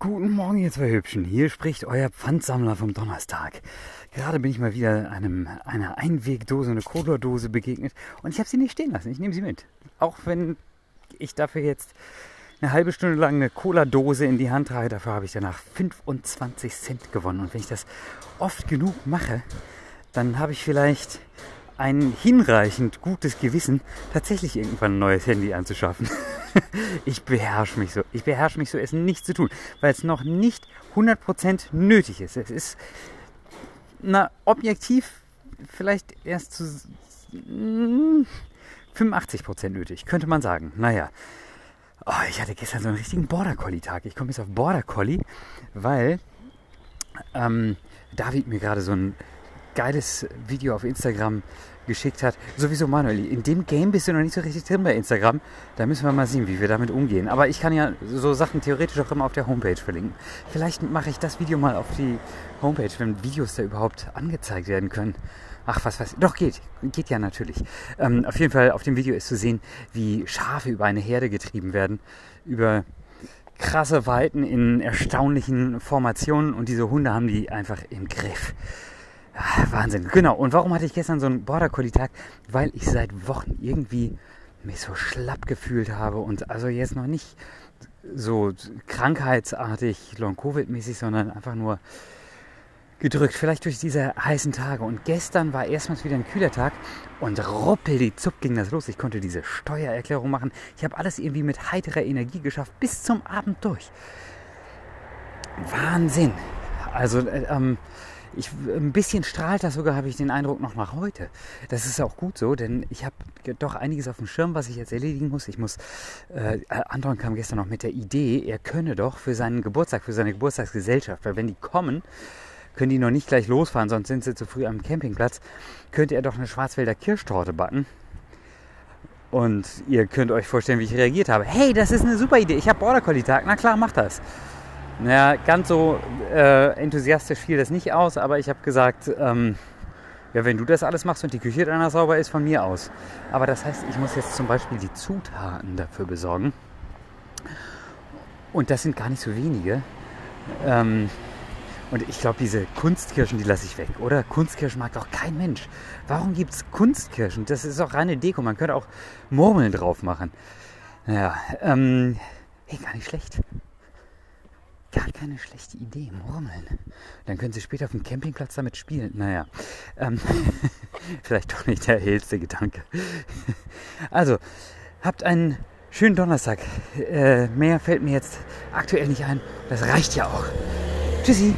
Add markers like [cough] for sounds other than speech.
Guten Morgen, ihr zwei Hübschen. Hier spricht euer Pfandsammler vom Donnerstag. Gerade bin ich mal wieder einem, einer Einwegdose, eine Cola-Dose begegnet und ich habe sie nicht stehen lassen. Ich nehme sie mit. Auch wenn ich dafür jetzt eine halbe Stunde lang eine Cola-Dose in die Hand trage, dafür habe ich danach 25 Cent gewonnen. Und wenn ich das oft genug mache, dann habe ich vielleicht ein hinreichend gutes Gewissen, tatsächlich irgendwann ein neues Handy anzuschaffen. [laughs] ich beherrsche mich so. Ich beherrsche mich so, es nicht zu tun, weil es noch nicht 100% nötig ist. Es ist, na, objektiv vielleicht erst zu 85% nötig, könnte man sagen. Naja. Oh, ich hatte gestern so einen richtigen Border Collie-Tag. Ich komme jetzt auf Border Collie, weil ähm, David mir gerade so ein geiles Video auf Instagram geschickt hat. Sowieso, Manuel, in dem Game bist du noch nicht so richtig drin bei Instagram. Da müssen wir mal sehen, wie wir damit umgehen. Aber ich kann ja so Sachen theoretisch auch immer auf der Homepage verlinken. Vielleicht mache ich das Video mal auf die Homepage, wenn Videos da überhaupt angezeigt werden können. Ach, was weiß ich. Doch, geht. Geht ja natürlich. Ähm, auf jeden Fall, auf dem Video ist zu sehen, wie Schafe über eine Herde getrieben werden. Über krasse Weiten in erstaunlichen Formationen. Und diese Hunde haben die einfach im Griff. Ah, Wahnsinn. Genau. Und warum hatte ich gestern so einen Border Collie Tag? Weil ich seit Wochen irgendwie mich so schlapp gefühlt habe und also jetzt noch nicht so krankheitsartig, Long-Covid-mäßig, sondern einfach nur gedrückt, vielleicht durch diese heißen Tage. Und gestern war erstmals wieder ein kühler Tag und ruppel die Zupp ging das los. Ich konnte diese Steuererklärung machen. Ich habe alles irgendwie mit heiterer Energie geschafft, bis zum Abend durch. Wahnsinn. Also, äh, ähm, ich, ein bisschen strahlt das sogar, habe ich den Eindruck, noch nach heute. Das ist auch gut so, denn ich habe doch einiges auf dem Schirm, was ich jetzt erledigen muss. Ich muss, äh, Anton kam gestern noch mit der Idee, er könne doch für seinen Geburtstag, für seine Geburtstagsgesellschaft, weil wenn die kommen, können die noch nicht gleich losfahren, sonst sind sie zu früh am Campingplatz, könnte er doch eine Schwarzwälder Kirschtorte backen. Und ihr könnt euch vorstellen, wie ich reagiert habe. Hey, das ist eine super Idee. Ich habe Border Collie Tag. Na klar, mach das. Naja, ganz so äh, enthusiastisch fiel das nicht aus, aber ich habe gesagt, ähm, ja, wenn du das alles machst und die Küche danach sauber ist, von mir aus. Aber das heißt, ich muss jetzt zum Beispiel die Zutaten dafür besorgen. Und das sind gar nicht so wenige. Ähm, und ich glaube, diese Kunstkirschen, die lasse ich weg, oder? Kunstkirschen mag doch kein Mensch. Warum gibt es Kunstkirschen? Das ist auch reine Deko. Man könnte auch Murmeln drauf machen. Naja, ähm, hey, gar nicht schlecht. Gar keine schlechte Idee, Murmeln. Dann können Sie später auf dem Campingplatz damit spielen. Naja, ähm, [laughs] vielleicht doch nicht der hellste Gedanke. also, habt einen schönen Donnerstag. Äh, mehr fällt mir jetzt aktuell nicht ein. Das reicht ja auch. Tschüssi.